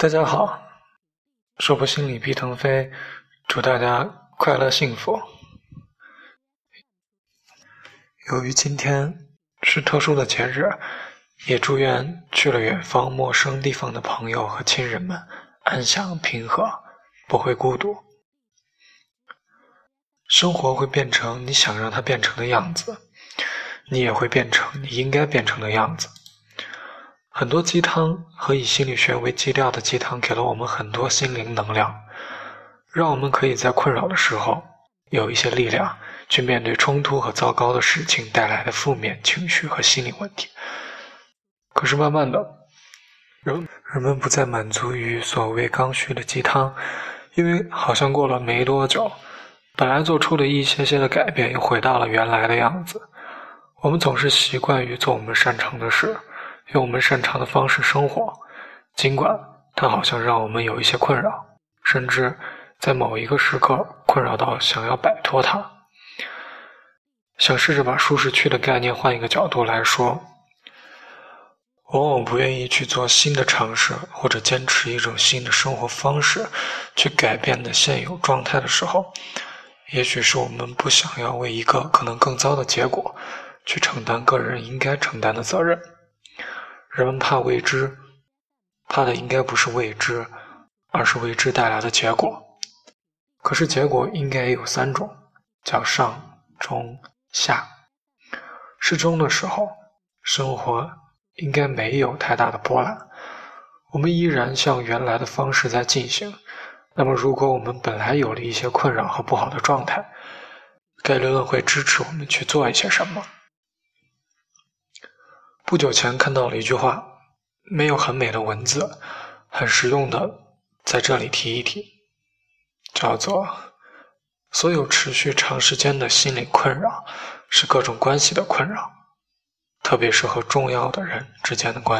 大家好，说不心理毕腾飞，祝大家快乐幸福。由于今天是特殊的节日，也祝愿去了远方陌生地方的朋友和亲人们安详平和，不会孤独。生活会变成你想让它变成的样子，你也会变成你应该变成的样子。很多鸡汤和以心理学为基调的鸡汤，给了我们很多心灵能量，让我们可以在困扰的时候有一些力量去面对冲突和糟糕的事情带来的负面情绪和心理问题。可是慢慢的，人人们不再满足于所谓刚需的鸡汤，因为好像过了没多久，本来做出的一些些的改变又回到了原来的样子。我们总是习惯于做我们擅长的事。用我们擅长的方式生活，尽管它好像让我们有一些困扰，甚至在某一个时刻困扰到想要摆脱它。想试着把舒适区的概念换一个角度来说，往往不愿意去做新的尝试，或者坚持一种新的生活方式，去改变的现有状态的时候，也许是我们不想要为一个可能更糟的结果去承担个人应该承担的责任。人们怕未知，怕的应该不是未知，而是未知带来的结果。可是结果应该也有三种，叫上、中、下。适中的时候，生活应该没有太大的波澜，我们依然像原来的方式在进行。那么，如果我们本来有了一些困扰和不好的状态，概率论会支持我们去做一些什么。不久前看到了一句话，没有很美的文字，很实用的，在这里提一提，叫做：所有持续长时间的心理困扰，是各种关系的困扰，特别是和重要的人之间的关系。